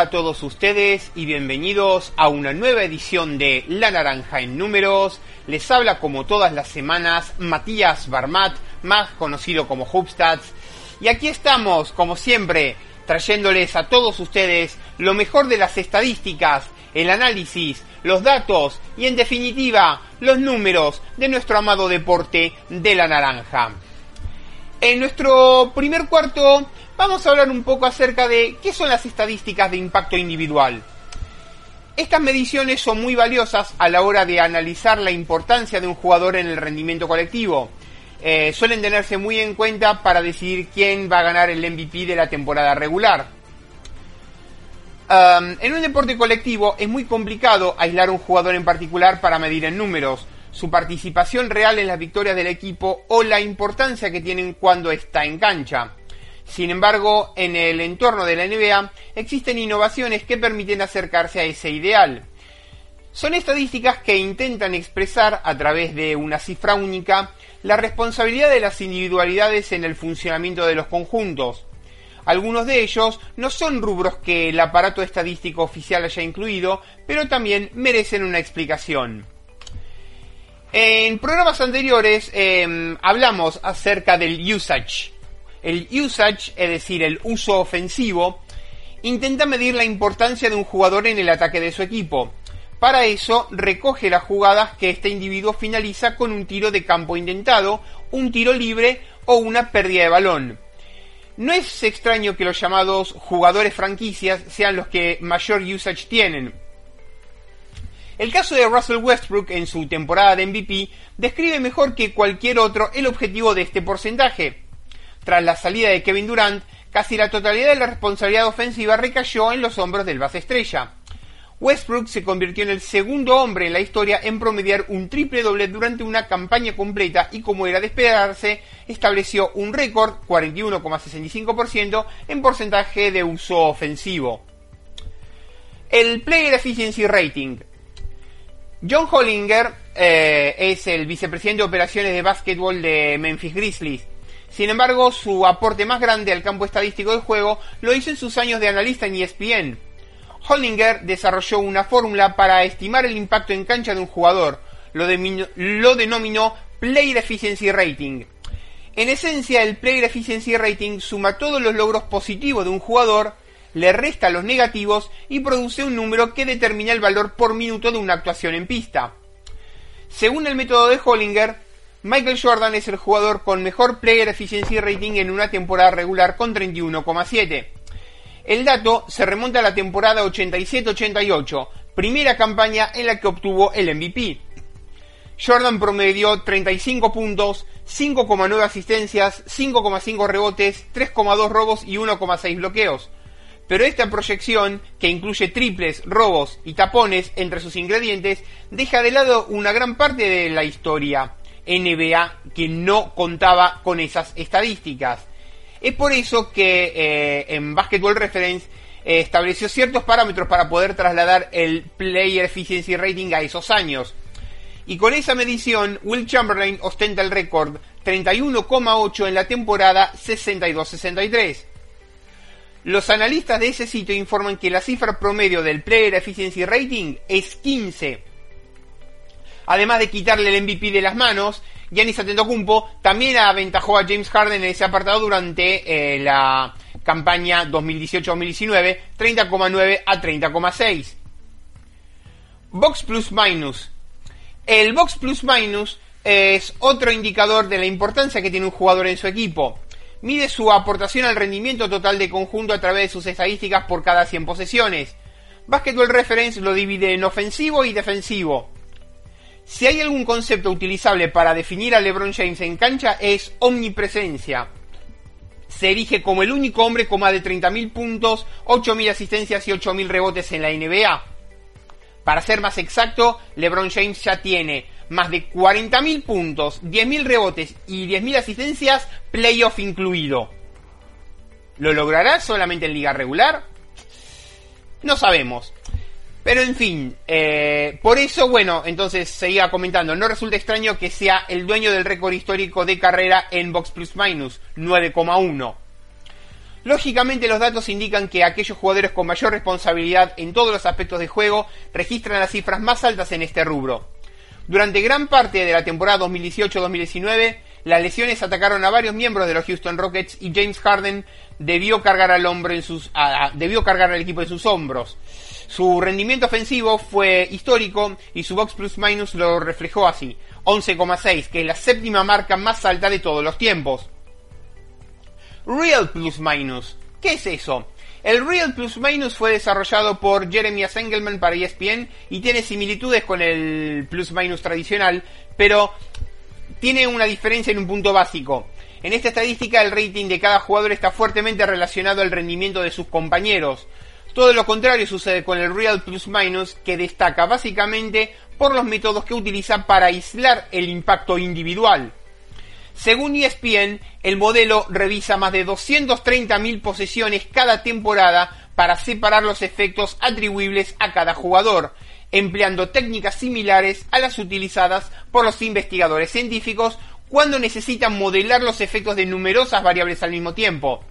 A todos ustedes y bienvenidos a una nueva edición de La Naranja en Números. Les habla como todas las semanas Matías Barmat, más conocido como Hubstats. Y aquí estamos, como siempre, trayéndoles a todos ustedes lo mejor de las estadísticas, el análisis, los datos y en definitiva los números de nuestro amado deporte de la naranja. En nuestro primer cuarto vamos a hablar un poco acerca de qué son las estadísticas de impacto individual. Estas mediciones son muy valiosas a la hora de analizar la importancia de un jugador en el rendimiento colectivo. Eh, suelen tenerse muy en cuenta para decidir quién va a ganar el MVP de la temporada regular. En un deporte colectivo es muy complicado aislar un jugador en particular para medir en números, su participación real en las victorias del equipo o la importancia que tienen cuando está en cancha. Sin embargo, en el entorno de la NBA existen innovaciones que permiten acercarse a ese ideal. Son estadísticas que intentan expresar a través de una cifra única la responsabilidad de las individualidades en el funcionamiento de los conjuntos. Algunos de ellos no son rubros que el aparato estadístico oficial haya incluido, pero también merecen una explicación. En programas anteriores eh, hablamos acerca del usage, el usage, es decir, el uso ofensivo, intenta medir la importancia de un jugador en el ataque de su equipo. Para eso, recoge las jugadas que este individuo finaliza con un tiro de campo intentado, un tiro libre o una pérdida de balón. No es extraño que los llamados jugadores franquicias sean los que mayor usage tienen. El caso de Russell Westbrook en su temporada de MVP describe mejor que cualquier otro el objetivo de este porcentaje. Tras la salida de Kevin Durant, casi la totalidad de la responsabilidad ofensiva recayó en los hombros del base estrella. Westbrook se convirtió en el segundo hombre en la historia en promediar un triple doble durante una campaña completa y como era de esperarse, estableció un récord 41,65% en porcentaje de uso ofensivo. El Player Efficiency Rating. John Hollinger eh, es el vicepresidente de operaciones de básquetbol de Memphis Grizzlies sin embargo, su aporte más grande al campo estadístico del juego lo hizo en sus años de analista en ESPN. Hollinger desarrolló una fórmula para estimar el impacto en cancha de un jugador, lo, lo denominó Player Efficiency Rating. En esencia, el Player Efficiency Rating suma todos los logros positivos de un jugador, le resta los negativos y produce un número que determina el valor por minuto de una actuación en pista. Según el método de Hollinger, Michael Jordan es el jugador con mejor player efficiency rating en una temporada regular con 31,7. El dato se remonta a la temporada 87-88, primera campaña en la que obtuvo el MVP. Jordan promedió 35 puntos, 5,9 asistencias, 5,5 rebotes, 3,2 robos y 1,6 bloqueos. Pero esta proyección, que incluye triples, robos y tapones entre sus ingredientes, deja de lado una gran parte de la historia. NBA que no contaba con esas estadísticas. Es por eso que eh, en Basketball Reference eh, estableció ciertos parámetros para poder trasladar el Player Efficiency Rating a esos años. Y con esa medición, Will Chamberlain ostenta el récord 31,8 en la temporada 62-63. Los analistas de ese sitio informan que la cifra promedio del Player Efficiency Rating es 15 además de quitarle el MVP de las manos, Giannis Antetokounmpo también aventajó a James Harden en ese apartado durante eh, la campaña 2018-2019, 30,9 a 30,6. Box plus minus. El box plus minus es otro indicador de la importancia que tiene un jugador en su equipo. Mide su aportación al rendimiento total de conjunto a través de sus estadísticas por cada 100 posesiones. Basketball Reference lo divide en ofensivo y defensivo. Si hay algún concepto utilizable para definir a LeBron James en cancha es omnipresencia. Se erige como el único hombre con más de 30.000 puntos, 8.000 asistencias y 8.000 rebotes en la NBA. Para ser más exacto, LeBron James ya tiene más de 40.000 puntos, 10.000 rebotes y 10.000 asistencias, playoff incluido. ¿Lo logrará solamente en liga regular? No sabemos. Pero en fin, eh, por eso, bueno, entonces seguía comentando, no resulta extraño que sea el dueño del récord histórico de carrera en Box Plus Minus, 9,1. Lógicamente los datos indican que aquellos jugadores con mayor responsabilidad en todos los aspectos de juego registran las cifras más altas en este rubro. Durante gran parte de la temporada 2018-2019, las lesiones atacaron a varios miembros de los Houston Rockets y James Harden debió cargar al en sus, debió cargar al equipo en sus hombros. Su rendimiento ofensivo fue histórico y su box plus minus lo reflejó así, 11,6, que es la séptima marca más alta de todos los tiempos. Real plus minus, ¿qué es eso? El Real Plus Minus fue desarrollado por Jeremy Engelman para ESPN y tiene similitudes con el Plus Minus tradicional, pero tiene una diferencia en un punto básico. En esta estadística el rating de cada jugador está fuertemente relacionado al rendimiento de sus compañeros. Todo lo contrario sucede con el Real Plus Minus, que destaca básicamente por los métodos que utiliza para aislar el impacto individual. Según ESPN, el modelo revisa más de 230.000 posesiones cada temporada para separar los efectos atribuibles a cada jugador, empleando técnicas similares a las utilizadas por los investigadores científicos cuando necesitan modelar los efectos de numerosas variables al mismo tiempo.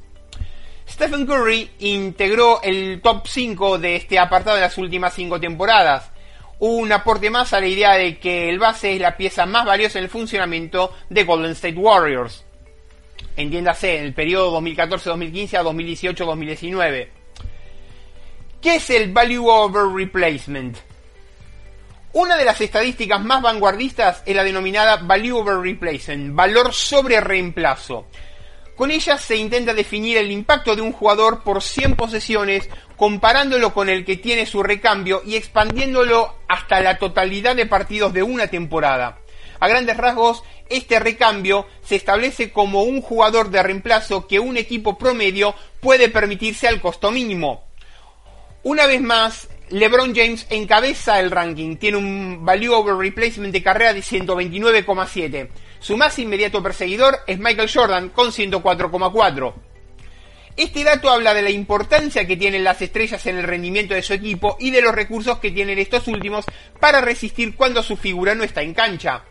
Stephen Curry integró el top 5 de este apartado en las últimas 5 temporadas. Un aporte más a la idea de que el base es la pieza más valiosa en el funcionamiento de Golden State Warriors. Entiéndase, en el periodo 2014-2015 a 2018-2019. ¿Qué es el Value Over Replacement? Una de las estadísticas más vanguardistas es la denominada Value Over Replacement, valor sobre reemplazo. Con ella se intenta definir el impacto de un jugador por 100 posesiones, comparándolo con el que tiene su recambio y expandiéndolo hasta la totalidad de partidos de una temporada. A grandes rasgos, este recambio se establece como un jugador de reemplazo que un equipo promedio puede permitirse al costo mínimo. Una vez más, LeBron James encabeza el ranking, tiene un value over replacement de carrera de 129,7. Su más inmediato perseguidor es Michael Jordan con 104,4. Este dato habla de la importancia que tienen las estrellas en el rendimiento de su equipo y de los recursos que tienen estos últimos para resistir cuando su figura no está en cancha.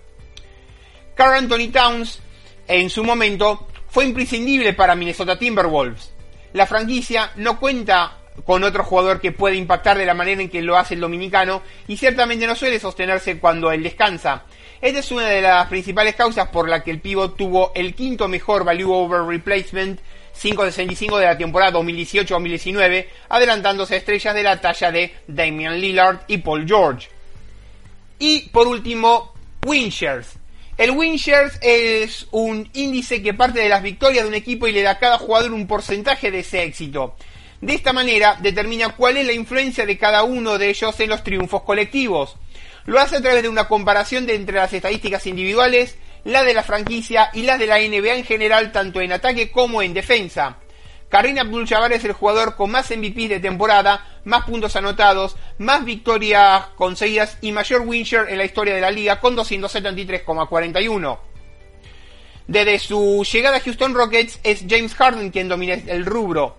Carl Anthony Towns, en su momento, fue imprescindible para Minnesota Timberwolves. La franquicia no cuenta con otro jugador que puede impactar de la manera en que lo hace el dominicano y ciertamente no suele sostenerse cuando él descansa. Esta es una de las principales causas por la que el pivot tuvo el quinto mejor value over replacement 5.65 de la temporada 2018-2019, adelantándose a estrellas de la talla de Damian Lillard y Paul George. Y por último, Winshares. El Winshares es un índice que parte de las victorias de un equipo y le da a cada jugador un porcentaje de ese éxito. De esta manera determina cuál es la influencia de cada uno de ellos en los triunfos colectivos. Lo hace a través de una comparación de entre las estadísticas individuales, la de la franquicia y las de la NBA en general, tanto en ataque como en defensa. Karim Abdul-Jabbar es el jugador con más MVP de temporada, más puntos anotados, más victorias conseguidas y mayor win share en la historia de la liga con 273,41. Desde su llegada a Houston Rockets es James Harden quien domina el rubro.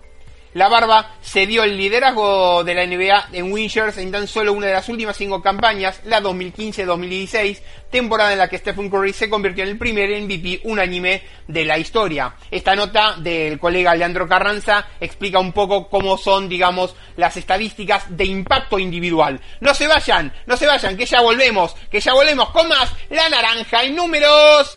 La Barba se dio el liderazgo de la NBA en Winchers en tan solo una de las últimas cinco campañas, la 2015-2016, temporada en la que Stephen Curry se convirtió en el primer MVP unánime de la historia. Esta nota del colega Leandro Carranza explica un poco cómo son, digamos, las estadísticas de impacto individual. No se vayan, no se vayan, que ya volvemos, que ya volvemos con más La Naranja en números.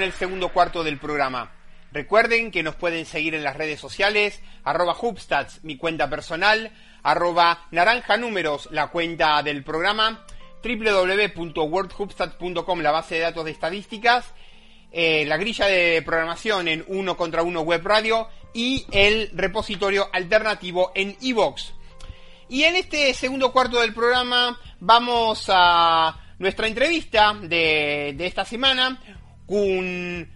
Con el segundo cuarto del programa. Recuerden que nos pueden seguir en las redes sociales, arroba Hubstats, mi cuenta personal, arroba naranja números, la cuenta del programa, www.wordhubstats.com, la base de datos de estadísticas, eh, la grilla de programación en uno contra uno web radio y el repositorio alternativo en iVox. Y en este segundo cuarto del programa vamos a nuestra entrevista de esta semana, un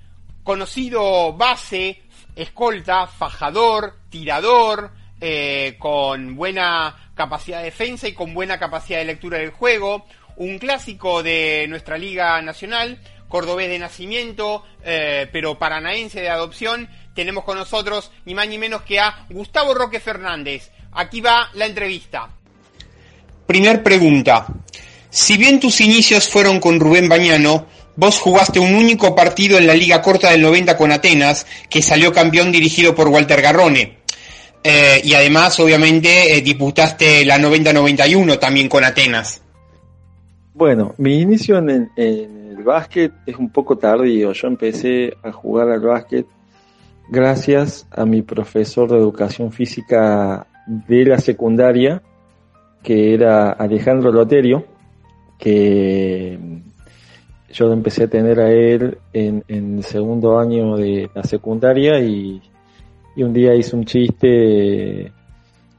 conocido base, escolta, fajador, tirador, eh, con buena capacidad de defensa y con buena capacidad de lectura del juego, un clásico de nuestra liga nacional, cordobés de nacimiento, eh, pero paranaense de adopción, tenemos con nosotros ni más ni menos que a Gustavo Roque Fernández. Aquí va la entrevista. Primer pregunta. Si bien tus inicios fueron con Rubén Bañano, vos jugaste un único partido en la Liga Corta del 90 con Atenas, que salió campeón dirigido por Walter Garrone. Eh, y además, obviamente, eh, disputaste la 90-91 también con Atenas. Bueno, mi inicio en el, básquet es un poco tardío. Yo empecé a jugar al básquet gracias a mi profesor de educación física de la secundaria, que era Alejandro Loterio, que yo empecé a tener a él en, en el segundo año de la secundaria y un día hizo un chiste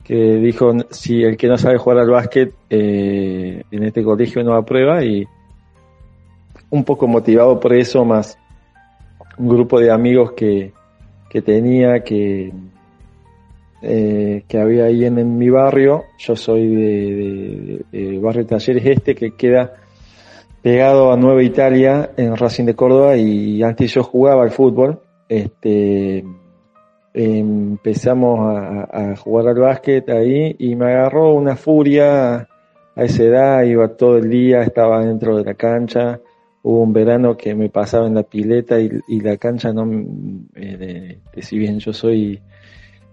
que dijo si el que no sabe jugar al básquet eh, en este colegio no aprueba y un poco motivado por eso más un grupo de amigos que, que tenía que eh, que había ahí en, mi barrio. Yo soy de, de, barrio Talleres Este que queda pegado a Nueva Italia en Racing de Córdoba y antes yo jugaba al fútbol este empezamos a, jugar al básquet ahí y me agarró una furia a esa edad, iba todo el día, estaba dentro de la cancha, hubo un verano que me pasaba en la pileta y, la cancha no, eh, si bien yo soy,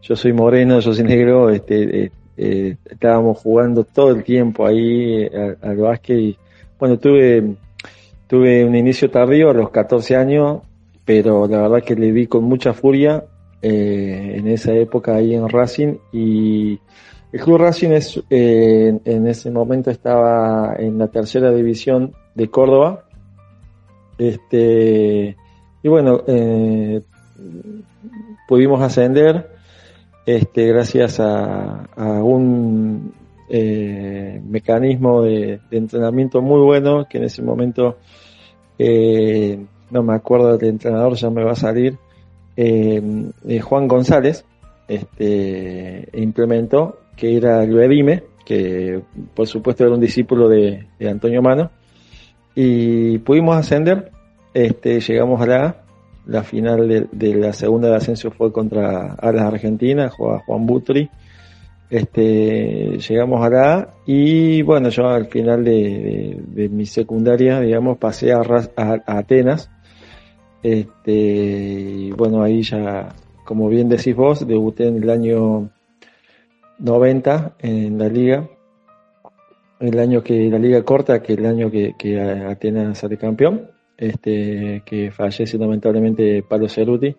yo soy moreno, yo soy negro, este, eh, eh, estábamos jugando todo el tiempo ahí al, básquet y bueno, tuve, tuve un inicio tardío a los 14 años, pero la verdad que le vi con mucha furia eh, en esa época ahí en Racing y el Club Racing es, eh, en ese momento estaba en la tercera división de Córdoba. Este, y bueno, eh, pudimos ascender este, gracias a, un mecanismo de, entrenamiento muy bueno que en ese momento no me acuerdo del entrenador, ya me va a salir eh, eh, Juan González este, implementó, que era el que por supuesto era un discípulo de, Antonio Mano, y pudimos ascender, este, llegamos a la la final de, la segunda de ascenso fue contra Alas Argentina, Juan Butri, este, llegamos a la y bueno, yo al final de, mi secundaria, digamos, pasé a, a Atenas, este, y bueno, ahí ya, como bien decís vos, debuté en el año 90 en la liga. El año que la liga corta, que el año que, que Atenas sale campeón, este, que fallece lamentablemente Palo Ceruti.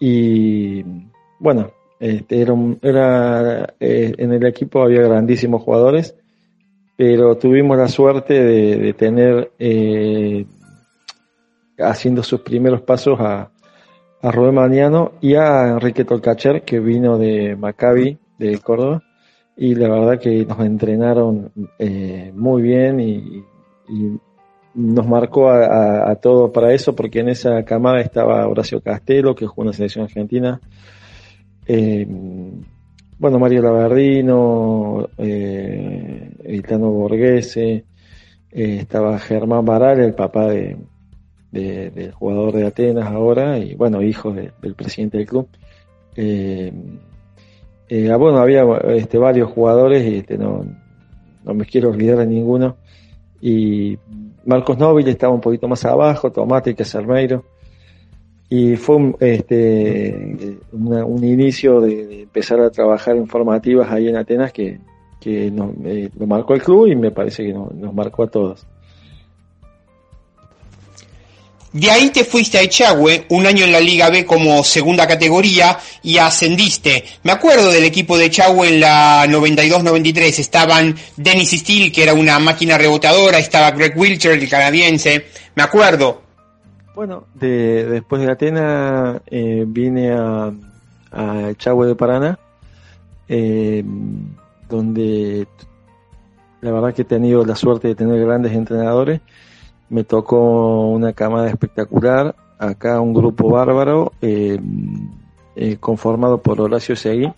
Y bueno, este, era, era eh, en el equipo había grandísimos jugadores, pero tuvimos la suerte de, tener eh, haciendo sus primeros pasos a, a Rubén Maniano y a Enrique Tolcacher, que vino de Maccabi, de Córdoba, y la verdad que nos entrenaron eh, muy bien y, nos marcó a, todos para eso, porque en esa camada estaba Horacio Castelo, que jugó en la selección argentina, eh, bueno, Mario Lavardino, eh, Itano Borghese, eh, estaba Germán Baral, el papá de, del jugador de Atenas ahora, y bueno, hijo del presidente del club. Eh, ah, bueno, había este, varios jugadores, y este, no, no me quiero olvidar de ninguno. Y Marcos Nóvil estaba un poquito más abajo, Tomate y Cermeiro. Y fue un, este, un inicio de, empezar a trabajar en formativas ahí en Atenas que, que nos, eh, marcó el club y me parece que nos marcó a todos. De ahí te fuiste a Echagüe, un año en la Liga B como segunda categoría y ascendiste. Me acuerdo del equipo de Echagüe en la 92-93. Estaban Dennis Steele, que era una máquina rebotadora, estaba Greg Wilcher, el canadiense. Me acuerdo. Bueno, de, después de Atena eh, vine a, a Echagüe de Paraná, eh, donde la verdad que he tenido la suerte de tener grandes entrenadores. Me tocó una camada espectacular, acá un grupo bárbaro eh, eh, conformado por Horacio Seguí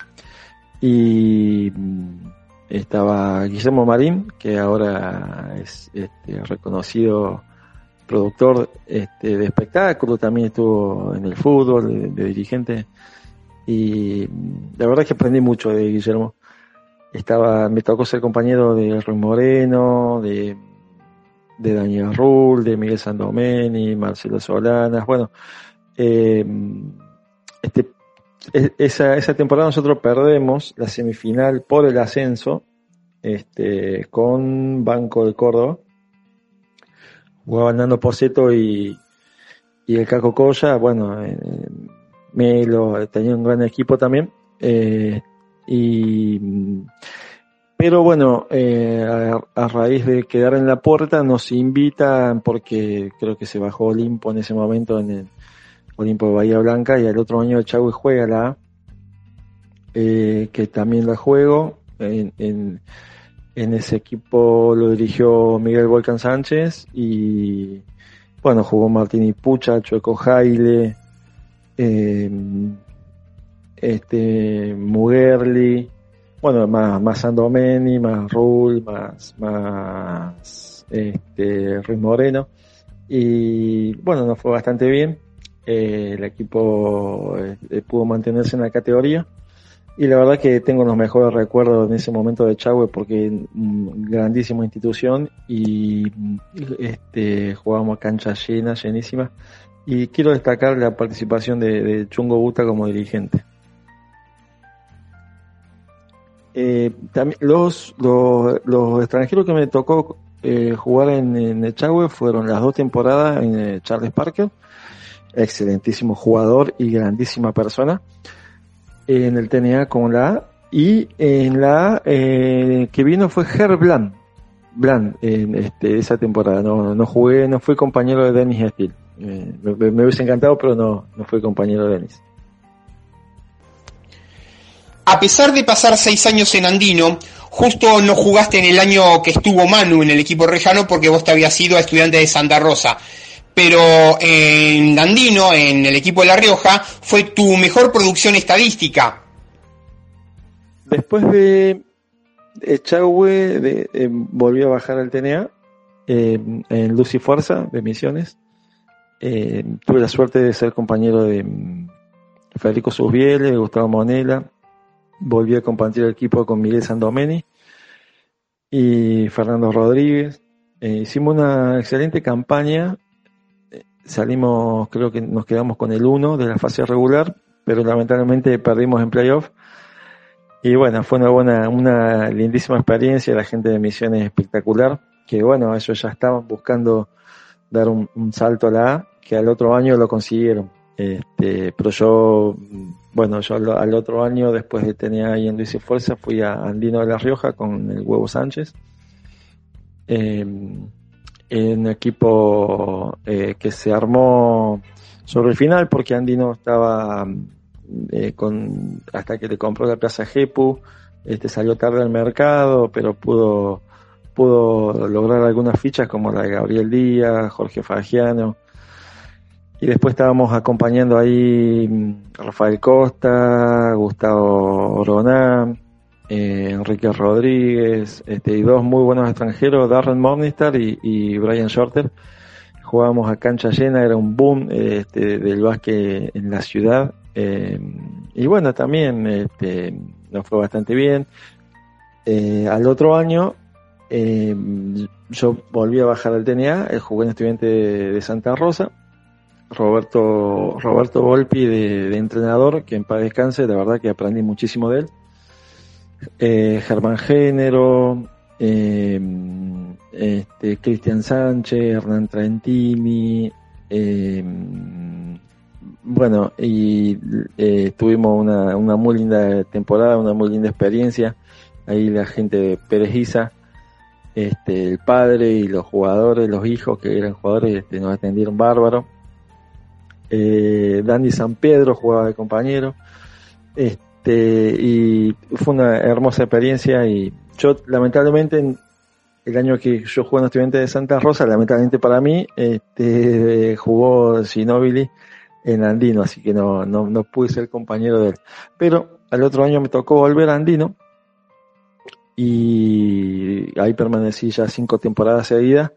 y mm, estaba Guillermo Marín, que ahora es este, reconocido productor este, de espectáculos, también estuvo en el fútbol, de, dirigente, y la verdad es que aprendí mucho de Guillermo. Estaba, me tocó ser compañero de Ruiz Moreno, de de Daniel Rull, de Miguel Sandomeni, Marcelo Solanas, bueno, eh, este, e, esa, esa temporada nosotros perdemos la semifinal por el ascenso este, con Banco de Córdoba. Jugaban Nando Poseto y, y el Caco Colla, bueno, eh, Melo, tenía un gran equipo también. Eh, y pero bueno, eh, a, raíz de quedar en la puerta nos invitan porque creo que se bajó Olimpo en ese momento en el Olimpo de Bahía Blanca y al otro año Chagüe juega la eh, que también la juego. En, en, ese equipo lo dirigió Miguel Volcan Sánchez y bueno, jugó Martín Pucha, Chueco Jaile, eh, este, Mugerli, bueno, más, más Sandomeni, más Rull, más, más este, Ruiz Moreno. Y bueno, nos fue bastante bien. Eh, el equipo eh, pudo mantenerse en la categoría. Y la verdad que tengo los mejores recuerdos en ese momento de Chagüe porque mm, grandísima institución y este, jugábamos cancha llena, llenísima. Y quiero destacar la participación de, Chungo Buta como dirigente. Eh, los, extranjeros que me tocó eh, jugar en, en Echagüe fueron las dos temporadas en eh, Charles Parker, excelentísimo jugador y grandísima persona, en el TNA con la A, y en la que vino fue Herb Bland, Bland en este, esa temporada, no, no jugué, no fui compañero de Dennis Steele, me, me, hubiese encantado pero no, no fui compañero de Dennis. A pesar de pasar seis años en Andino, justo no jugaste en el año que estuvo Manu en el equipo rejano porque vos te habías ido a estudiante de Santa Rosa. Pero en Andino, en el equipo de La Rioja, fue tu mejor producción estadística. Después de Echagüe, eh, volví a bajar al TNA eh, en Lucy Fuerza de Misiones. Eh, tuve la suerte de ser compañero de Federico Susbiele, Gustavo Monela, volví a compartir el equipo con Miguel Sandomeni y Fernando Rodríguez. Hicimos una excelente campaña. Salimos, creo que nos quedamos con el 1 de la fase regular, pero lamentablemente perdimos en playoff. Y bueno, fue una buena, una lindísima experiencia. La gente de Misiones espectacular. Que bueno, ellos ya estaban buscando dar un, salto a la A, que al otro año lo consiguieron. Este, pero yo bueno, yo al, otro año, después de tener ahí en Luis Fuerza, fui a Andino de la Rioja con el Huevo Sánchez. En un equipo eh, que se armó sobre el final porque Andino estaba eh, con hasta que le compró la Plaza Jepu, este salió tarde al mercado, pero pudo pudo lograr algunas fichas como la de Gabriel Díaz, Jorge Fagiano, y después estábamos acompañando ahí mm, Rafael Costa, Gustavo Roná, eh, Enrique Rodríguez, este, y dos muy buenos extranjeros, Darren Morningstar y, Brian Shorter. Jugábamos a cancha llena, era un boom este, del básquet en la ciudad. Eh, y bueno, también este, nos fue bastante bien. Eh, al otro año yo volví a bajar al TNA, jugué en estudiante de Santa Rosa Roberto, Roberto Volpi de, entrenador, que en paz descanse, la verdad que aprendí muchísimo de él. Eh, Germán Género, eh, este, Cristian Sánchez, Hernán Trentini, eh, bueno, y eh, tuvimos una, muy linda temporada, una muy linda experiencia. Ahí la gente de Perejiza, este, el padre y los jugadores, los hijos que eran jugadores, este, nos atendieron bárbaro. Eh, San Pedro jugaba de compañero. Este, y fue una hermosa experiencia y yo lamentablemente el año que yo jugué en estudiante de Santa Rosa, lamentablemente para mí, este, jugó Sinobili en Andino, así que no, no, no pude ser compañero de él. Pero al otro año me tocó volver a Andino y ahí permanecí ya cinco temporadas seguidas.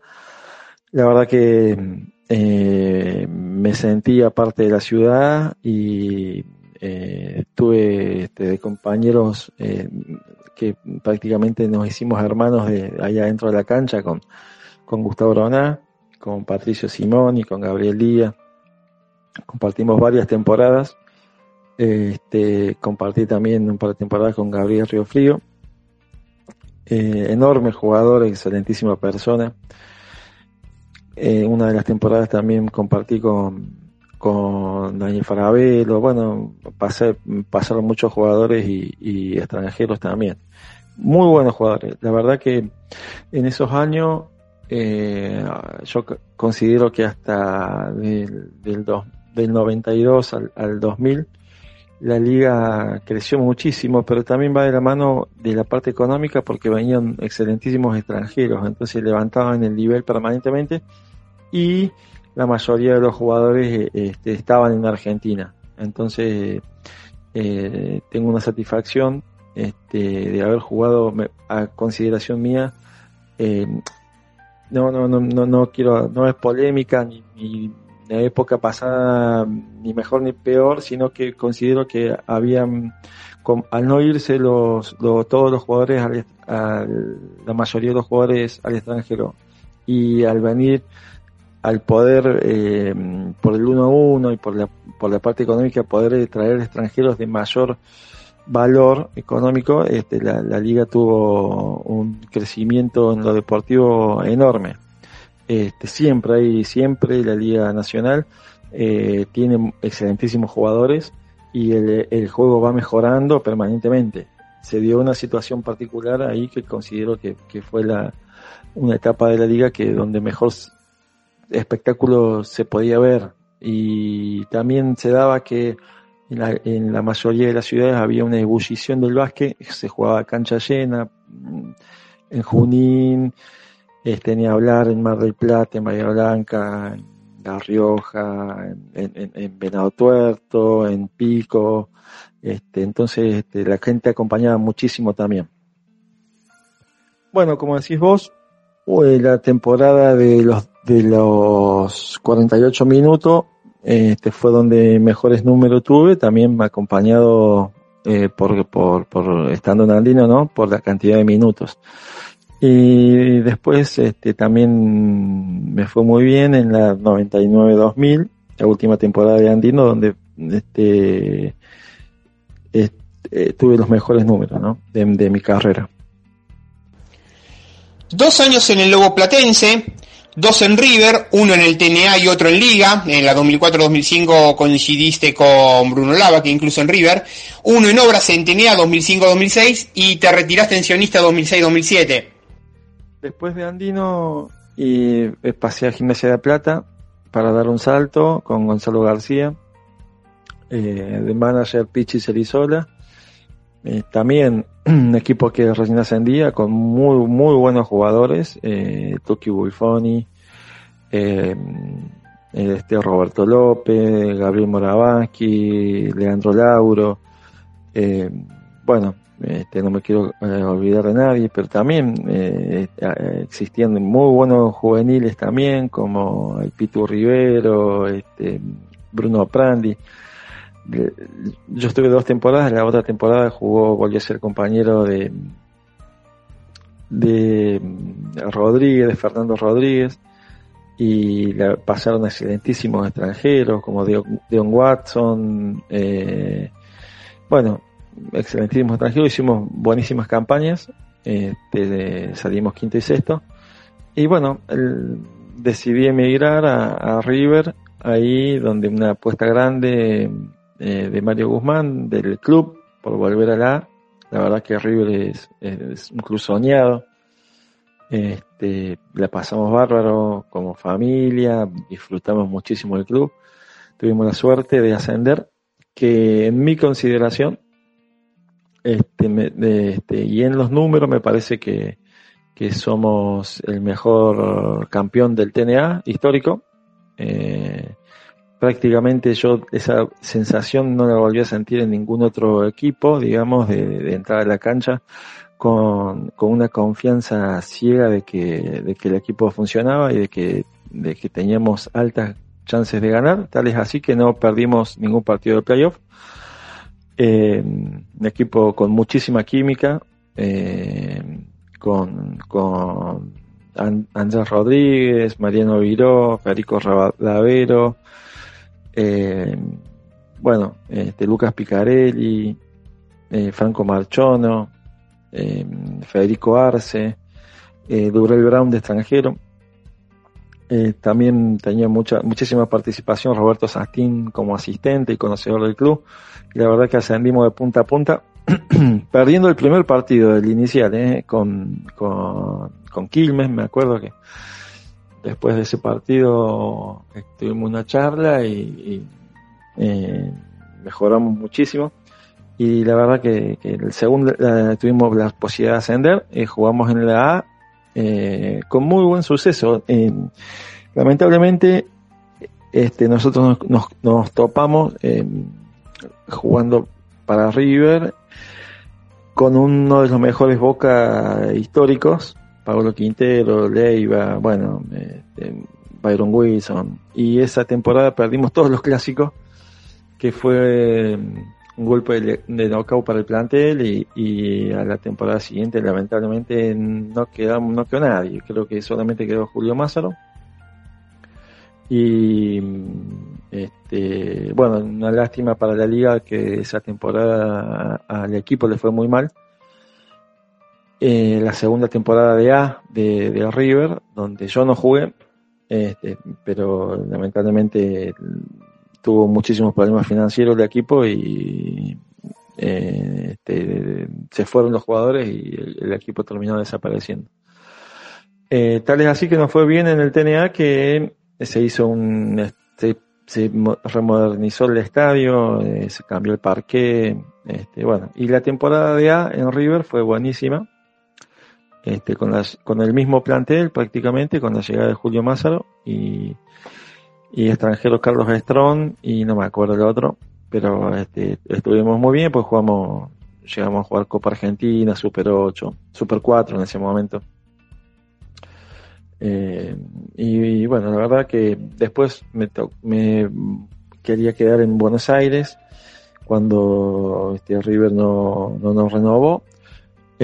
La verdad que eh, me sentía parte de la ciudad y eh, tuve este, compañeros eh, que prácticamente nos hicimos hermanos de allá dentro de la cancha con, con Gustavo Roná, con Patricio Simón y con Gabriel Díaz compartimos varias temporadas. Este, compartí también un par de temporadas con Gabriel Río Frío. Eh, enorme jugador, excelentísima persona. Eh, una de las temporadas también compartí con, con Daniel Farabelo. Bueno, pasé, pasaron muchos jugadores y, extranjeros también. Muy buenos jugadores. La verdad que en esos años eh, yo considero que hasta del, del, del 92 al, al 2000, la liga creció muchísimo, pero también va de la mano de la parte económica porque venían excelentísimos extranjeros, entonces levantaban el nivel permanentemente y la mayoría de los jugadores este, estaban en Argentina. Entonces eh, tengo una satisfacción este, de haber jugado a consideración mía. Eh, no, no, no, no, no quiero, no es polémica ni, ni la época pasada ni mejor ni peor, sino que considero que habían, al no irse los, todos los jugadores, al, la mayoría de los jugadores al extranjero, y al venir, al poder, eh, por el 1-1 y por la, por la parte económica, poder traer extranjeros de mayor valor económico, este, la, liga tuvo un crecimiento en lo deportivo enorme. Este, siempre hay, siempre la Liga Nacional eh, tiene excelentísimos jugadores y el, juego va mejorando permanentemente. Se dio una situación particular ahí que considero que, fue la, una etapa de la liga que donde mejor espectáculo se podía ver y también se daba que en la, en la mayoría de las ciudades había una ebullición del básquet, se jugaba cancha llena, en Junín, este, ni hablar en Mar del Plata, en Bahía Blanca, en La Rioja, en, en, Venado Tuerto, en Pico. Este, entonces este, la gente acompañaba muchísimo también. Bueno, como decís vos, la temporada de los, de los 48 minutos este, fue donde mejores números tuve, también acompañado eh, por, por, por estando en Andino, ¿no? Por la cantidad de minutos. Y después este, también me fue muy bien en la 99-2000, la última temporada de Andino, donde este, tuve los mejores números ¿no? de, mi carrera. Dos años en el Lobo Platense, dos en River, uno en el TNA y otro en Liga. En la 2004-2005 coincidiste con Bruno Lava, que incluso en River. Uno en Obras en TNA 2005-2006 y te retiraste en Sionista 2006-2007. Después de Andino y eh, pasé a Gimnasia de Plata para dar un salto con Gonzalo García, eh, de manager Pichi Cerizola. Eh, también un equipo que recién ascendía con muy, muy buenos jugadores, eh, Tuki Buffoni, eh, este Roberto López, Gabriel Moravanski, Leandro Lauro, bueno, este, no me quiero eh, olvidar de nadie, pero también eh, eh, existían muy buenos juveniles también, como Pitu Rivero, este, Bruno Prandi. Yo estuve dos temporadas, la otra temporada jugó, volvió a ser compañero de de Rodríguez, de Fernando Rodríguez, y pasaron excelentísimos extranjeros como Dion Watson, bueno, excelentísimo extranjero, hicimos buenísimas campañas, este, salimos quinto y sexto. Y bueno, decidí emigrar a, River ahí donde una apuesta grande eh, de Mario Guzmán, del club, por volver a la La verdad que River es, es un club soñado. Este, la pasamos bárbaro como familia, disfrutamos muchísimo del club. Tuvimos la suerte de ascender, que en mi consideración, este, este, y en los números me parece que, que somos el mejor campeón del TNA histórico. Eh, prácticamente yo esa sensación no la volví a sentir en ningún otro equipo, digamos, de, entrar a la cancha con, una confianza ciega de que, de que el equipo funcionaba y de que, de que teníamos altas chances de ganar, tal es así que no perdimos ningún partido de playoff. Eh, un equipo con muchísima química, eh, con, con Andrés Rodríguez, Mariano Viró, Federico Lavero, eh, bueno, este, Lucas Picarelli, eh, Franco Marchono, eh, Federico Arce, eh, Brown de extranjero. también tenía mucha, muchísima participación Roberto Sastín como asistente y conocedor del club. Y la verdad que ascendimos de punta a punta, perdiendo el primer partido del inicial con, con, con Quilmes, me acuerdo que después de ese partido tuvimos una charla y, eh, mejoramos muchísimo. Y la verdad que, el segundo tuvimos la posibilidad de ascender, y jugamos en la A eh, con muy buen suceso. lamentablemente, este, nosotros nos, topamos jugando para River con uno de los mejores Boca históricos, Pablo Quintero, Leiva, bueno, este, Byron Wilson. Y esa temporada perdimos todos los clásicos, que fue mm, un golpe de, knockout para el plantel y, a la temporada siguiente lamentablemente no quedamos, no quedó nadie. Creo que solamente quedó Julio Mázaro. Y mm, este, bueno, una lástima para la liga que esa temporada al equipo le fue muy mal eh, la segunda temporada de A de, River, donde yo no jugué, este, pero lamentablemente tuvo muchísimos problemas financieros el equipo y eh, este, se fueron los jugadores y el, equipo terminó desapareciendo. Eh, tal es así que nos fue bien en el TNA que se hizo un, este, se remodernizó el estadio, se cambió el parque, este, bueno, y la temporada de A en River fue buenísima este, con, las, con el mismo plantel prácticamente, con la llegada de Julio Mázaro y, y extranjero Carlos Estrón y no me acuerdo el otro, pero este, estuvimos muy bien, pues jugamos, llegamos a jugar Copa Argentina, Super 8, Super 4 en ese momento. Eh, y, bueno, la verdad que después me, me quería quedar en Buenos Aires cuando este River no, no nos renovó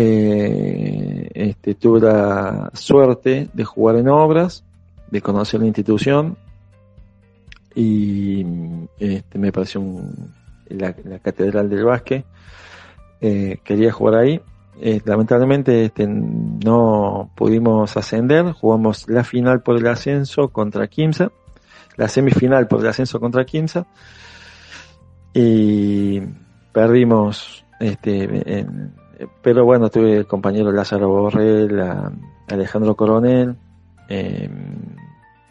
eh, este, tuve la suerte de jugar en obras, de conocer la institución y este, me pareció la, catedral del básquet. Eh, quería jugar ahí. Eh, lamentablemente este, no pudimos ascender. Jugamos la final por el ascenso contra Kimsa, la semifinal por el ascenso contra Kimsa y perdimos este, en, pero bueno, tuve el compañero Lázaro Borrell, Alejandro Coronel, eh,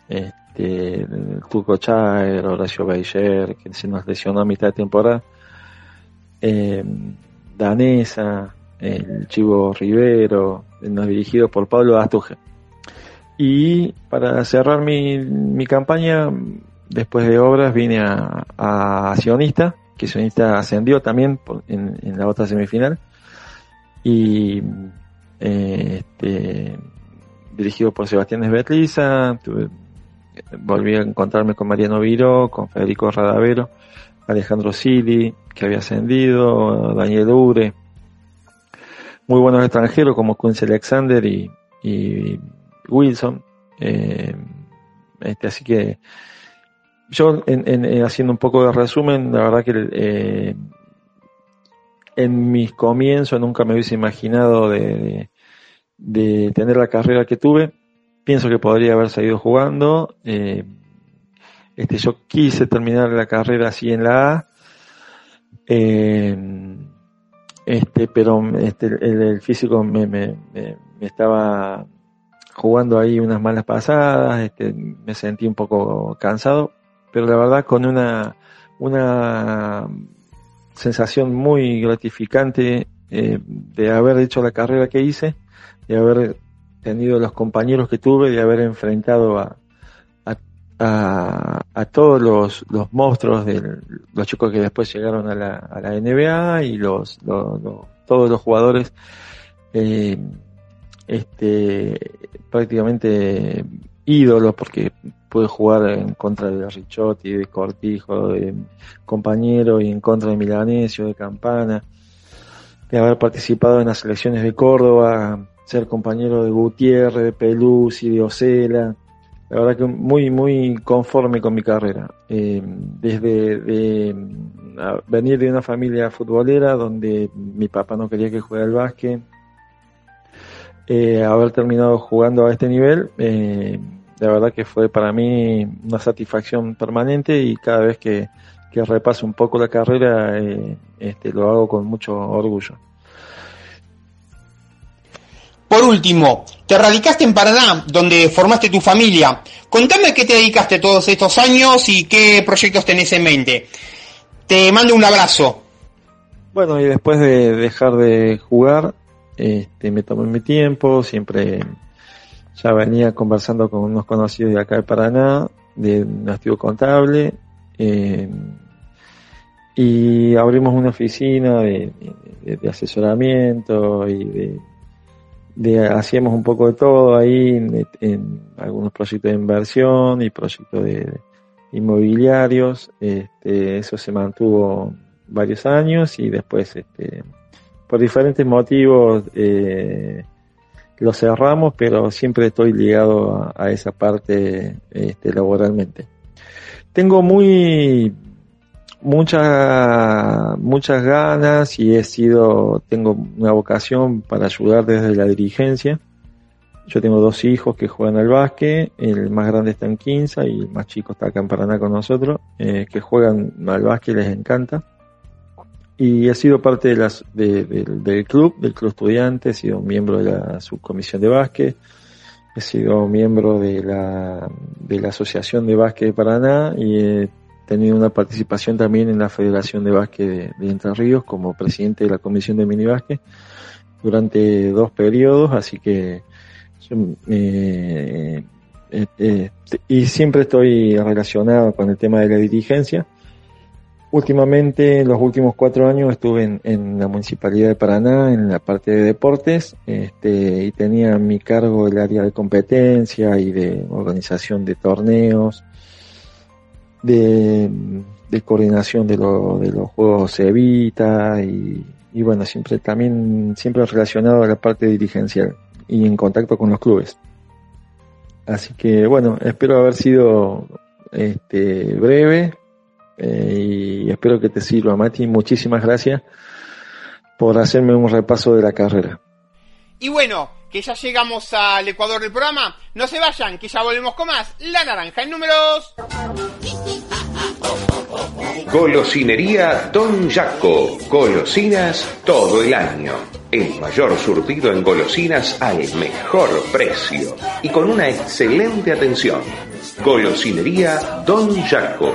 este, el Tuco Chaer, Horacio Beijer, que se nos lesionó a mitad de temporada, eh, Danesa, el Chivo Rivero, nos dirigido por Pablo Astuje. Y para cerrar mi, mi campaña, después de obras, vine a, a Sionista, que Sionista ascendió también en, en la otra semifinal y eh, este, dirigido por Sebastián Esbetliza, volví a encontrarme con Mariano Viro, con Federico Radavero, Alejandro Sili, que había ascendido, Daniel Ure, muy buenos extranjeros como Quincy Alexander y, Wilson. Eh, este, así que yo, en, haciendo un poco de resumen, la verdad que eh, en mis comienzos nunca me hubiese imaginado de, tener la carrera que tuve. Pienso que podría haber seguido jugando. Eh, Este, yo quise terminar la carrera así en la A, eh, este, pero este, el, físico me, me, me, estaba jugando ahí unas malas pasadas, este, me sentí un poco cansado, pero la verdad con una, una sensación muy gratificante eh, de haber hecho la carrera que hice, de haber tenido los compañeros que tuve, de haber enfrentado a, a, a, todos los, los monstruos de los chicos que después llegaron a la, a la NBA y los, todos los jugadores eh, este prácticamente ídolos porque pude jugar en contra de Richotti, de Cortijo, de compañero y en contra de Milanesio, de Campana, de haber participado en las selecciones de Córdoba, ser compañero de Gutiérrez, de Peluzzi, de Ocela, la verdad que muy, muy conforme con mi carrera. Eh, desde de, venir de una familia futbolera donde mi papá no quería que juegue al básquet, eh, haber terminado jugando a este nivel, eh, la verdad que fue para mí una satisfacción permanente y cada vez que, que repaso un poco la carrera, este, lo hago con mucho orgullo. Por último, te radicaste en Paraná, donde formaste tu familia. Contame a qué te dedicaste todos estos años y qué proyectos tenés en mente. Te mando un abrazo. Bueno, y después de dejar de jugar, este, me tomé mi tiempo, siempre ya venía conversando con unos conocidos de acá de Paraná, de un estudio contable, eh, y abrimos una oficina de asesoramiento y de hacíamos un poco de todo ahí en, algunos proyectos de inversión y proyectos de, inmobiliarios. Este, eso se mantuvo varios años y después, este, por diferentes motivos, eh, lo cerramos, pero siempre estoy ligado a, esa parte este, laboralmente. Tengo muy muchas muchas ganas y he sido tengo una vocación para ayudar desde la dirigencia yo tengo dos hijos que juegan al básquet el más grande está en Quinza y el más chico está acá en Paraná con nosotros eh, que juegan al básquet les encanta y he sido parte de las del club del club estudiante he sido miembro de la subcomisión de básquet he sido miembro de la de la asociación de básquet de Paraná y he tenido una participación también en la Federación de Básquet de, Entre Ríos como presidente de la Comisión de Mini Básquet durante dos periodos, así que eh, eh, y siempre estoy relacionado con el tema de la dirigencia. Últimamente, en los últimos cuatro años estuve en, la Municipalidad de Paraná, en la parte de deportes, este, y tenía a mi cargo el área de competencia y de organización de torneos, de, coordinación de, de los juegos Evita y, y bueno, siempre también siempre relacionado a la parte dirigencial y en contacto con los clubes. Así que bueno, espero haber sido este, breve eh, y espero que te sirva, Mati. Muchísimas gracias por hacerme un repaso de la carrera. Y bueno, que ya llegamos al Ecuador del programa. No se vayan, que ya volvemos con más. La naranja en números. Golosinería Don Jaco. Golosinas todo el año. El mayor surtido en golosinas al mejor precio y con una excelente atención. Golosinería Don Jaco.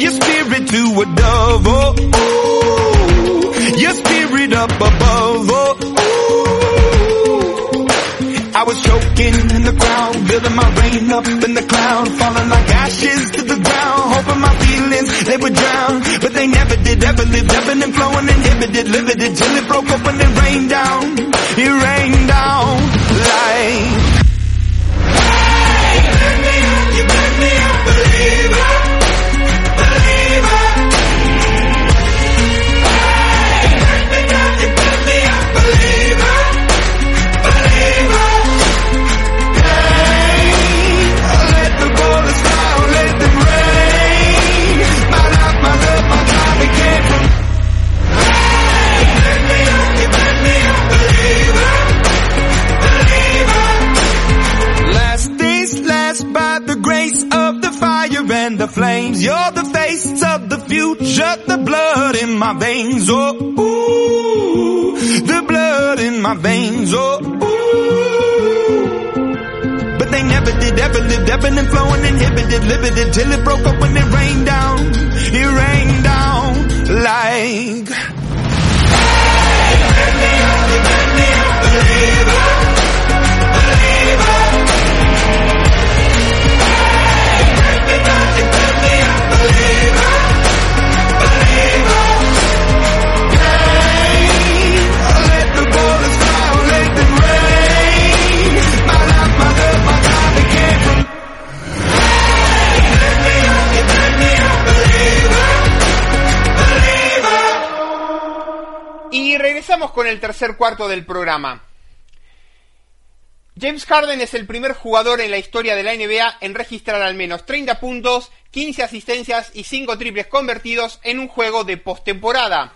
Your spirit to a dove. Oh, ooh, your spirit up above. Oh, ooh. I was choking in the crowd, building my rain up in the cloud, falling like ashes to the ground, hoping my feelings they would drown, but they never did, ever lived, ebbing and flowing, inhibited, limited, till it broke open and rained down, it rained down like. In my veins. Oh, ooh, the blood in my veins. Oh, ooh. But they never did, ever lived, ebbing and flowing, inhibited, limited, till it broke up when it rained down. It rained down like. Me me believer, believer. Con el tercer cuarto del programa. James Harden es el primer jugador en la historia de la NBA en registrar al menos 30 puntos, 15 asistencias y 5 triples convertidos en un juego de postemporada.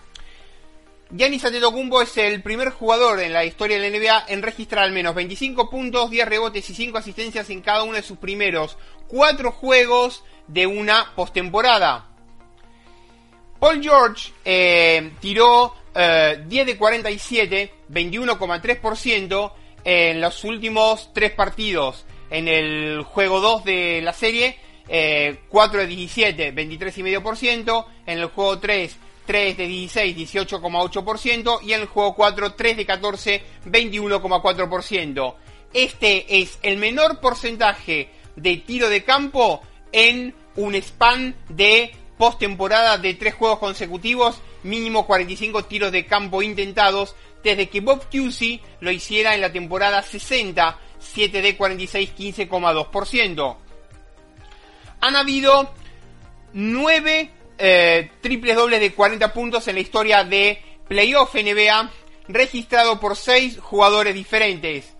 Giannis Antetokounmpo es el primer jugador en la historia de la NBA en registrar al menos 25 puntos, 10 rebotes y 5 asistencias en cada uno de sus primeros 4 juegos de una postemporada. Paul George eh, tiró eh, 10 de 47, 21,3% en los últimos 3 partidos. En el juego 2 de la serie, eh, 4 de 17, 23,5%. En el juego 3, 3 de 16, 18,8%. Y en el juego 4, 3 de 14, 21,4%. Este es el menor porcentaje de tiro de campo en un span de postemporada de tres juegos consecutivos, mínimo 45 tiros de campo intentados, desde que Bob Cousy lo hiciera en la temporada 60, 7 de 46, 15,2%. Han habido 9 eh, triples dobles de 40 puntos en la historia de Playoff NBA, registrado por 6 jugadores diferentes.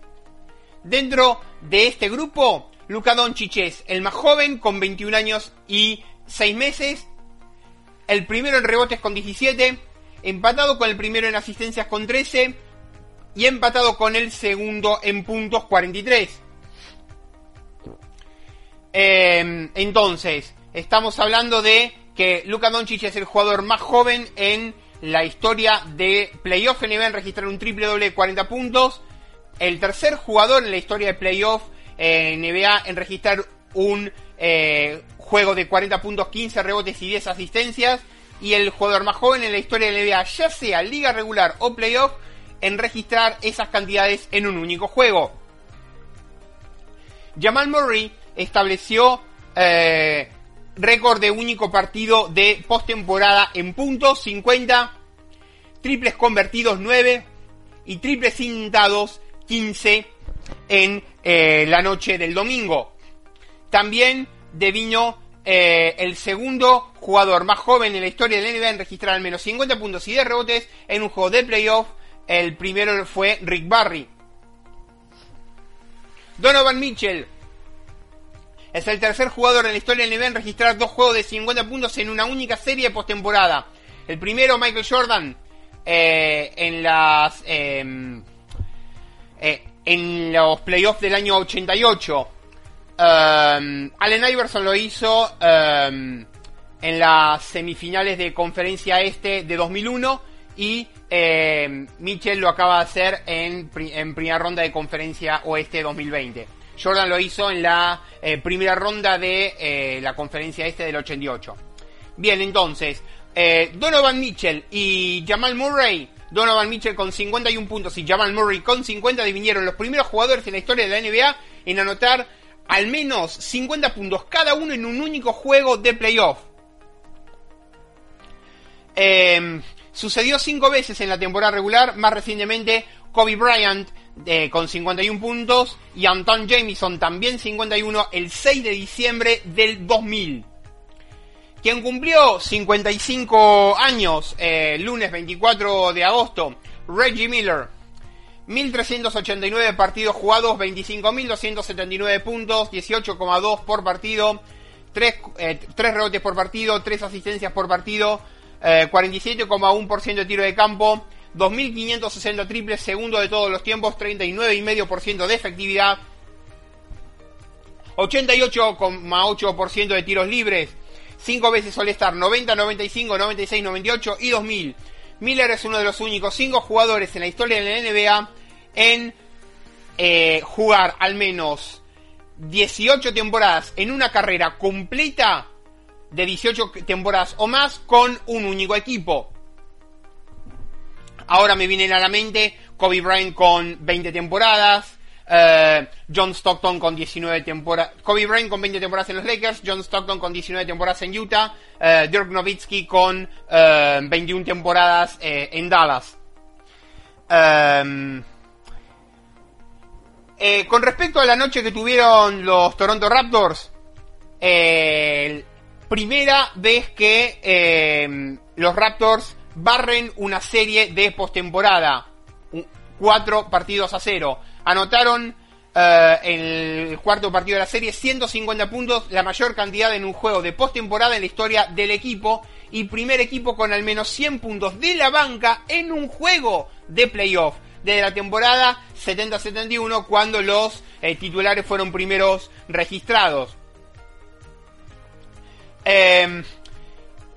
Dentro de este grupo, Luka Doncic es el más joven con 21 años y 6 meses, el primero en rebotes con 17, empatado con el primero en asistencias con 13 y empatado con el segundo en puntos 43. Eh, entonces, estamos hablando de que Luka Doncic es el jugador más joven en la historia de playoff NBA en registrar un triple doble de 40 puntos. El tercer jugador en la historia de playoff NBA en registrar un eh, juego de 40 puntos, 15 rebotes y 10 asistencias. Y el jugador más joven en la historia de la NBA, ya sea liga regular o playoff, en registrar esas cantidades en un único juego. Jamal Murray estableció eh, récord de único partido de postemporada en puntos, 50, triples convertidos 9 y triples intentados 15 en eh, la noche del domingo. También devino eh, el segundo jugador más joven en la historia del NBA en registrar al menos 50 puntos y 10 rebotes en un juego de playoff. El primero fue Rick Barry. Donovan Mitchell es el tercer jugador en la historia del NBA en registrar dos juegos de 50 puntos en una única serie postemporada. El primero, Michael Jordan, eh, en las em, eh, en los playoffs del año 88. Um, Allen Iverson lo hizo um, en las semifinales de conferencia este de 2001 y eh, Mitchell lo acaba de hacer en, en, primera ronda de conferencia oeste 2020. Jordan lo hizo en la eh, primera ronda de eh, la conferencia este del 88. Bien, entonces, eh, Donovan Mitchell y Jamal Murray Donovan Mitchell con 51 puntos y Jamal Murray con 50 divinieron los primeros jugadores en la historia de la NBA en anotar al menos 50 puntos cada uno en un único juego de playoff. Em, sucedió cinco veces en la temporada regular, más recientemente Kobe Bryant eh, con 51 puntos y Anton Jamison también 51 el 6 de diciembre del 2000. Quien cumplió 55 años eh, lunes 24 de agosto, Reggie Miller, 1.389 partidos jugados, 25.279 puntos, 18,2 por partido, 3, eh, rebotes por partido, 3 asistencias por partido, 47,1% eh, de tiro de campo, 2.560 triples, segundo de todos los tiempos, 39,5% de efectividad, 88,8% de tiros libres, 5 veces All-Star, 90, 95, 96, 98 y 2000. Miller es uno de los únicos 5 jugadores en la historia de la NBA en eh, jugar al menos 18 temporadas en una carrera completa de 18 temporadas o más con un único equipo. Ahora me vienen a la mente Kobe Bryant con 20 temporadas, eh, John Stockton con 19 temporadas, Kobe Bryant con 20 temporadas en los Lakers, John Stockton con 19 temporadas en Utah, uh, Dirk Nowitzki con 21 temporadas en Dallas. con respecto a la noche que tuvieron los Toronto Raptors, primera vez que los Raptors barren una serie de postemporada, cuatro partidos a cero anotaron eh, el cuarto partido de la serie 150 puntos, la mayor cantidad en un juego de postemporada en la historia del equipo y primer equipo con al menos 100 puntos de la banca en un juego de playoff desde la temporada 70-71 cuando los eh, titulares fueron primeros registrados. Em,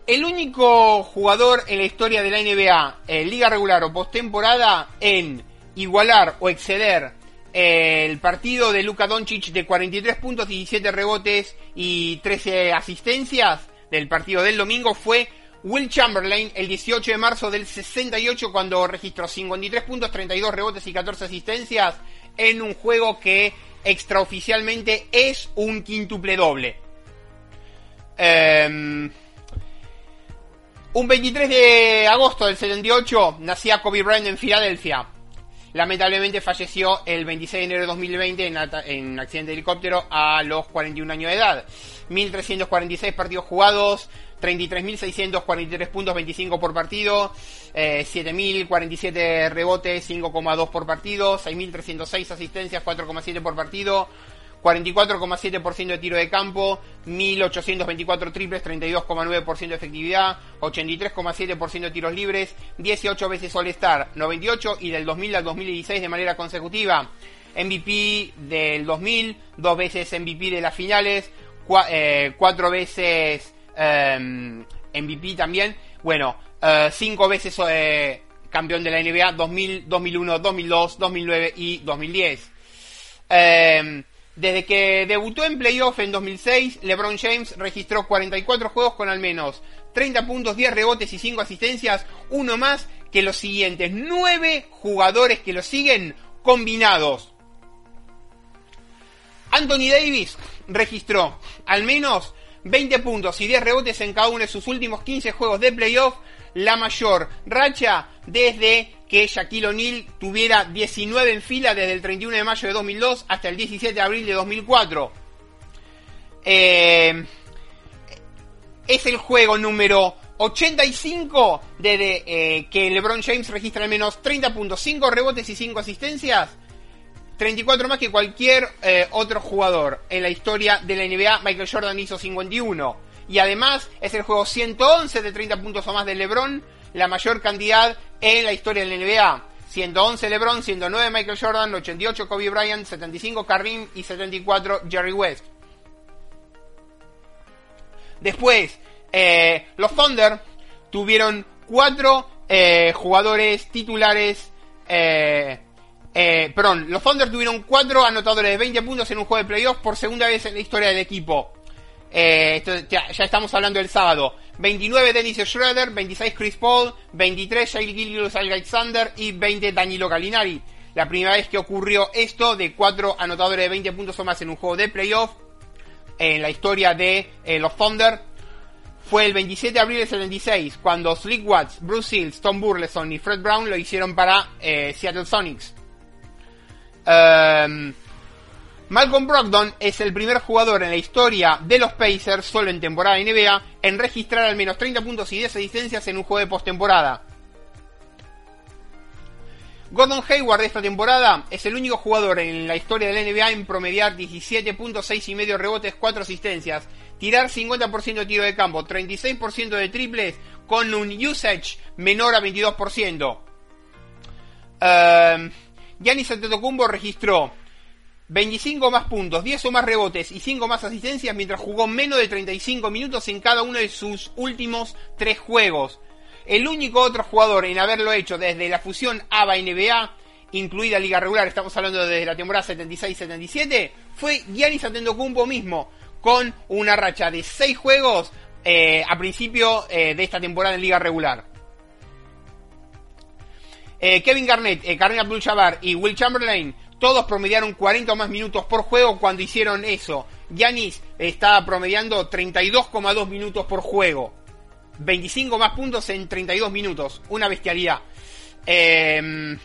el único jugador en la historia de la NBA, en liga regular o postemporada, en igualar o exceder el partido de Luka Doncic de 43 puntos, 17 rebotes y 13 asistencias del partido del domingo fue Will Chamberlain el 18 de marzo del 68 cuando registró 53 puntos, 32 rebotes y 14 asistencias en un juego que extraoficialmente es un quíntuple doble. Em, un 23 de agosto del 78 nacía Kobe Bryant en Filadelfia. Lamentablemente falleció el 26 de enero de 2020 en, en accidente de helicóptero a los 41 años de edad. 1.346 partidos jugados, 33.643 puntos, 25 por partido, eh, 7.047 rebotes, 5,2 por partido, 6.306 asistencias, 4,7 por partido, 44,7% de tiro de campo, 1824 triples, 32,9% de efectividad, 83,7% de tiros libres, 18 veces All-Star, 98 y del 2000 al 2016 de manera consecutiva. MVP del 2000, dos veces MVP de las finales, eh, cuatro veces em, MVP también. Bueno, eh, cinco veces eh, campeón de la NBA, 2000, 2001, 2002, 2009 y 2010. Desde que debutó en playoff en 2006, LeBron James registró 44 juegos con al menos 30 puntos, 10 rebotes y 5 asistencias, uno más que los siguientes 9 jugadores que lo siguen combinados. Anthony Davis registró al menos 20 puntos y 10 rebotes en cada uno de sus últimos 15 juegos de playoff, la mayor racha desde que Shaquille O'Neal tuviera 19 en fila desde el 31 de mayo de 2002 hasta el 17 de abril de 2004. Eh, es el juego número 85 desde eh, que LeBron James registra al menos 30.5 rebotes y 5 asistencias. 34 más que cualquier eh, otro jugador en la historia de la NBA. Michael Jordan hizo 51. Y además es el juego 111 de 30 puntos o más de LeBron, la mayor cantidad en la historia de la NBA. 111 LeBron, 109 Michael Jordan, 88 Kobe Bryant, 75 Karim y 74 Jerry West. Después, eh, los Thunder tuvieron cuatro eh, jugadores titulares. Eh, perdón, los Thunder tuvieron cuatro anotadores de 20 puntos en un juego de playoffs por segunda vez en la historia del equipo. Eh, ya, estamos hablando del sábado. 29 Dennis Schroeder, 26 Chris Paul, 23 Shai Gilgeous Alexander y 20 Danilo Gallinari. La primera vez que ocurrió esto de cuatro anotadores de 20 puntos o más en un juego de playoff en la historia de eh, los Thunder fue el 27 de abril del 76 cuando Slick Watts, Bruce Seals, Tom Burleson y Fred Brown lo hicieron para eh, Seattle Sonics. Um, Malcolm Brogdon es el primer jugador en la historia de los Pacers, solo en temporada NBA, en registrar al menos 30 puntos y 10 asistencias en un juego de postemporada. Gordon Hayward de esta temporada es el único jugador en la historia de la NBA en promediar 17.6 y medio rebotes, 4 asistencias, tirar 50% de tiro de campo, 36% de triples con un usage menor a 22%. Uh, Giannis Antetokounmpo registró 25 más puntos, 10 o más rebotes y 5 más asistencias mientras jugó menos de 35 minutos en cada uno de sus últimos 3 juegos. El único otro jugador en haberlo hecho desde la fusión ABA-NBA, incluida liga regular, estamos hablando desde la temporada 76-77, fue Giannis Antetokounmpo mismo, con una racha de 6 juegos eh, a principio eh, de esta temporada en liga regular. Eh, Kevin Garnett, Kareem Abdul-Jabbar y Will Chamberlain todos promediaron 40 o más minutos por juego cuando hicieron eso. Giannis estaba promediando 32,2 minutos por juego. 25 más puntos en 32 minutos. Una bestialidad. Eh,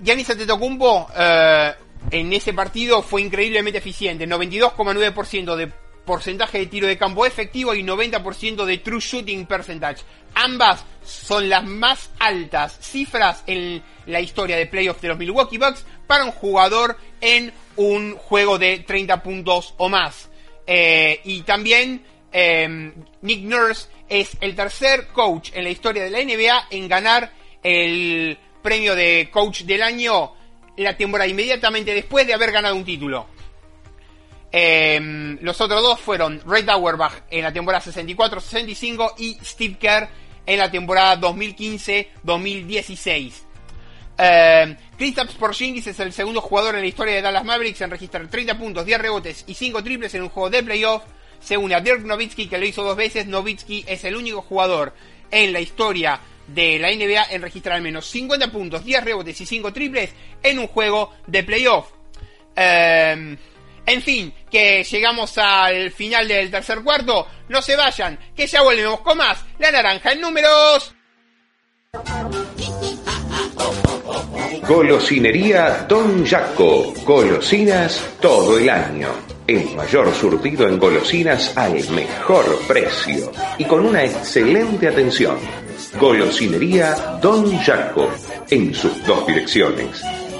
Giannis Antetokounmpo eh, en ese partido fue increíblemente eficiente. 92,9% de porcentaje de tiro de campo efectivo y 90% de true shooting percentage. Ambas son las más altas cifras en la historia de playoffs de los Milwaukee Bucks para un jugador en un juego de 30 puntos o más. Eh, y también eh, Nick Nurse es el tercer coach en la historia de la NBA en ganar el premio de coach del año la temporada inmediatamente después de haber ganado un título. Eh, los otros dos fueron Ray Auerbach en la temporada 64-65 y Steve Kerr en la temporada 2015-2016. Eh, Kristaps Porzingis es el segundo jugador en la historia de Dallas Mavericks en registrar 30 puntos, 10 rebotes y 5 triples en un juego de playoff. Se une a Dirk Nowitzki que lo hizo dos veces. Nowitzki es el único jugador en la historia de la NBA en registrar al menos 50 puntos, 10 rebotes y 5 triples en un juego de playoff. Eh, en fin, que llegamos al final del tercer cuarto. No se vayan, que ya volvemos con más. La naranja en números. Golosinería Don Jaco. Golosinas todo el año. El mayor surtido en golosinas al mejor precio y con una excelente atención. Golosinería Don Jaco. En sus dos direcciones.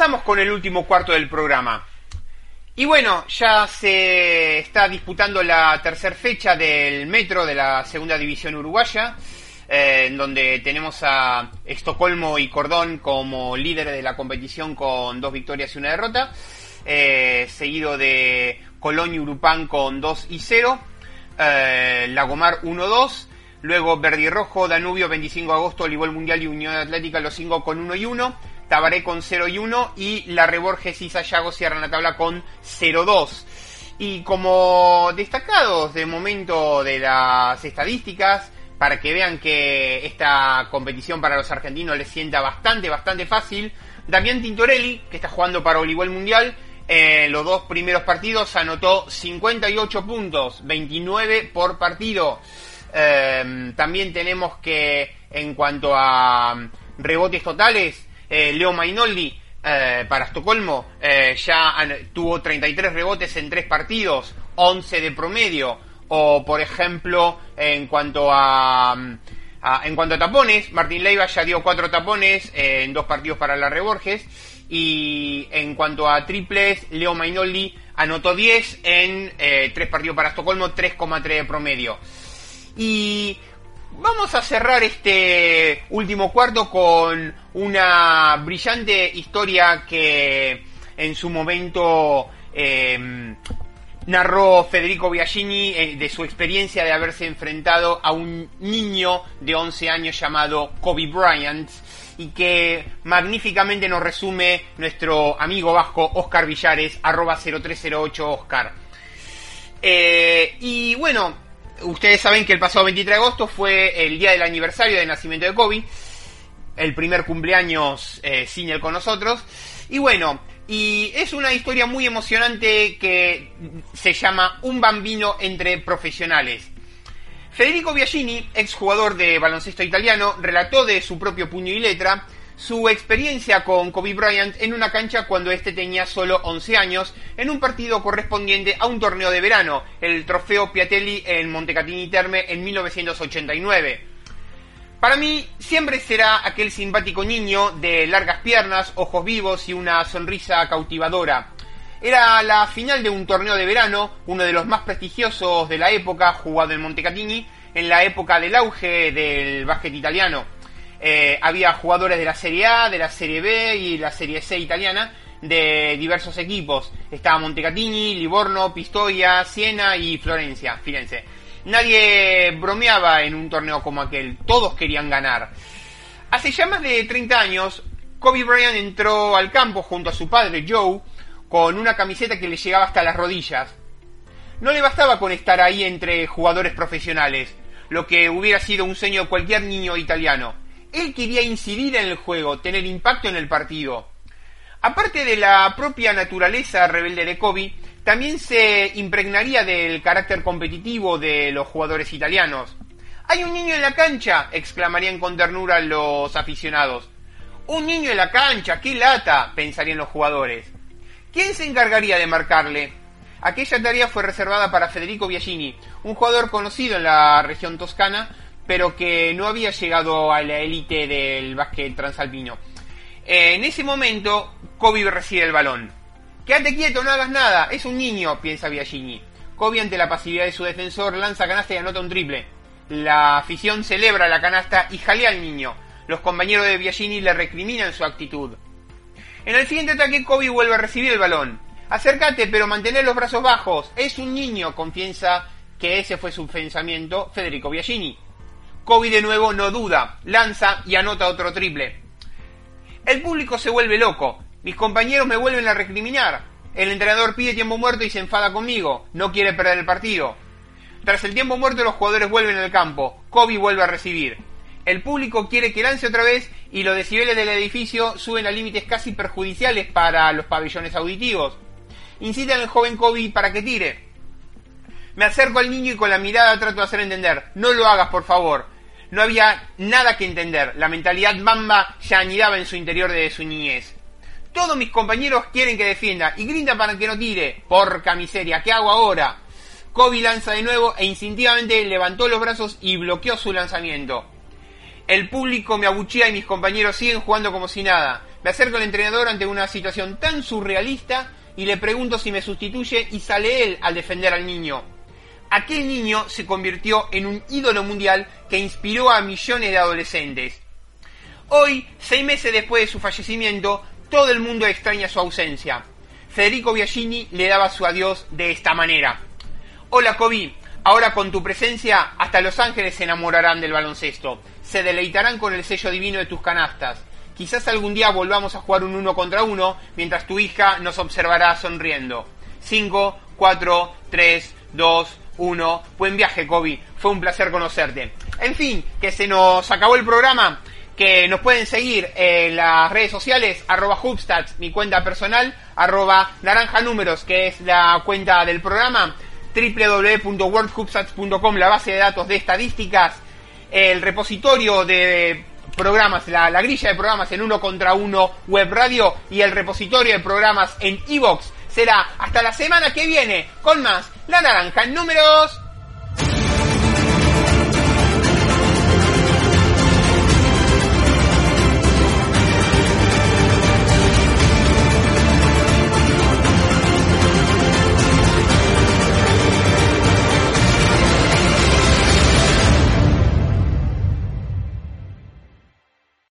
Y regresamos con el último cuarto del programa. Y bueno, ya se está disputando la tercera fecha del Metro de la Segunda División Uruguaya, eh, en donde tenemos a Estocolmo y Cordón como líderes de la competición con dos victorias y una derrota, eh, seguido de Colón y Urupán con 2 y 0, eh, Lagomar 1-2, luego Verde y Rojo, Danubio 25 de agosto, Olivol Mundial y Unión Atlética los 5 con 1 y 1, Tabaré con 0 y 1 y La Reborges y Sayago cierran la tabla con 0-2. Y como destacados de momento de las estadísticas, para que vean que esta competición para los argentinos les sienta bastante, bastante fácil, Damián Tintorelli, que está jugando para Olivol Mundial, en los dos primeros partidos anotó 58 puntos, 29 por partido. Eh, también tenemos que en cuanto a rebotes totales, eh, Leo Mainoldi eh, para Estocolmo eh, ya tuvo 33 rebotes en tres partidos, 11 de promedio. O por ejemplo, en cuanto a, en cuanto a tapones, Martín Leiva ya dio cuatro tapones en dos partidos para la Reborges. Y en cuanto a triples, Leo Mainoldi anotó 10 en tres partidos para Estocolmo, 3,3 de promedio. Y Vamos a cerrar este último cuarto con una brillante historia que en su momento em, narró Federico Biagini eh, de su experiencia de haberse enfrentado a un niño de 11 años llamado Kobe Bryant y que magníficamente nos resume nuestro amigo vasco Oscar Villares, arroba 0308 Oscar. Eh, y bueno, ustedes saben que el pasado 23 de agosto fue el día del aniversario del nacimiento de Kobe, el primer cumpleaños eh, sin él con nosotros. Y bueno, y es una historia muy emocionante que se llama Un bambino entre profesionales. Federico Biagini, exjugador de baloncesto italiano, relató de su propio puño y letra su experiencia con Kobe Bryant en una cancha cuando este tenía solo 11 años, en un partido correspondiente a un torneo de verano, el Trofeo Piatelli en Montecatini Terme en 1989. Para mí siempre será aquel simpático niño de largas piernas, ojos vivos y una sonrisa cautivadora. Era la final de un torneo de verano, uno de los más prestigiosos de la época, jugado en Montecatini, en la época del auge del básquet italiano. Eh, había jugadores de la Serie A, de la Serie B y la Serie C italiana de diversos equipos. Estaba Montecatini, Livorno, Pistoia, Siena y Florencia, Firenze. Nadie bromeaba en un torneo como aquel, todos querían ganar. Hace ya más de 30 años, Kobe Bryant entró al campo junto a su padre Joe con una camiseta que le llegaba hasta las rodillas. No le bastaba con estar ahí entre jugadores profesionales, lo que hubiera sido un sueño de cualquier niño italiano él quería incidir en el juego, tener impacto en el partido. Aparte de la propia naturaleza rebelde de Kobe, también se impregnaría del carácter competitivo de los jugadores italianos. ¡Hay un niño en la cancha! exclamarían con ternura los aficionados. ¡Un niño en la cancha! ¡Qué lata! pensarían los jugadores. ¿Quién se encargaría de marcarle? Aquella tarea fue reservada para Federico Biagini, un jugador conocido en la región toscana pero que no había llegado a la élite del básquet transalpino. En ese momento, Kobe recibe el balón. Quédate quieto, no hagas nada, es un niño, piensa Biagini. Kobe, ante la pasividad de su defensor, lanza canasta y anota un triple. La afición celebra la canasta y jalea al niño. Los compañeros de Biagini le recriminan su actitud. En el siguiente ataque, Kobe vuelve a recibir el balón. Acércate, pero mantener los brazos bajos. Es un niño, confiesa que ese fue su pensamiento Federico Biagini. Kobe de nuevo no duda, lanza y anota otro triple. El público se vuelve loco, mis compañeros me vuelven a recriminar. El entrenador pide tiempo muerto y se enfada conmigo, no quiere perder el partido. Tras el tiempo muerto los jugadores vuelven al campo, Kobe vuelve a recibir. El público quiere que lance otra vez y los decibeles del edificio suben a límites casi perjudiciales para los pabellones auditivos. Incitan al joven Kobe para que tire. Me acerco al niño y con la mirada trato de hacer entender. No lo hagas, por favor. No había nada que entender. La mentalidad bamba ya anidaba en su interior de su niñez. Todos mis compañeros quieren que defienda y grindan para que no tire. Porca miseria, ¿qué hago ahora? Kobe lanza de nuevo e instintivamente levantó los brazos y bloqueó su lanzamiento. El público me abuchea y mis compañeros siguen jugando como si nada. Me acerco al entrenador ante una situación tan surrealista y le pregunto si me sustituye y sale él al defender al niño. Aquel niño se convirtió en un ídolo mundial que inspiró a millones de adolescentes. Hoy, seis meses después de su fallecimiento, todo el mundo extraña su ausencia. Federico Biagini le daba su adiós de esta manera. Hola Kobe, ahora con tu presencia hasta Los Ángeles se enamorarán del baloncesto, se deleitarán con el sello divino de tus canastas. Quizás algún día volvamos a jugar un uno contra uno mientras tu hija nos observará sonriendo. 5, 4, 3, 2, 1. Buen viaje, Kobe. Fue un placer conocerte. En fin, que se nos acabó el programa. Que nos pueden seguir en las redes sociales, arroba Hubstats, mi cuenta personal, arroba naranja números, que es la cuenta del programa, www.worldhubstats.com, la base de datos de estadísticas, el repositorio de programas, la, la grilla de programas en uno contra uno web radio y el repositorio de programas en iVoox será hasta la semana que viene con más La Naranja en Números.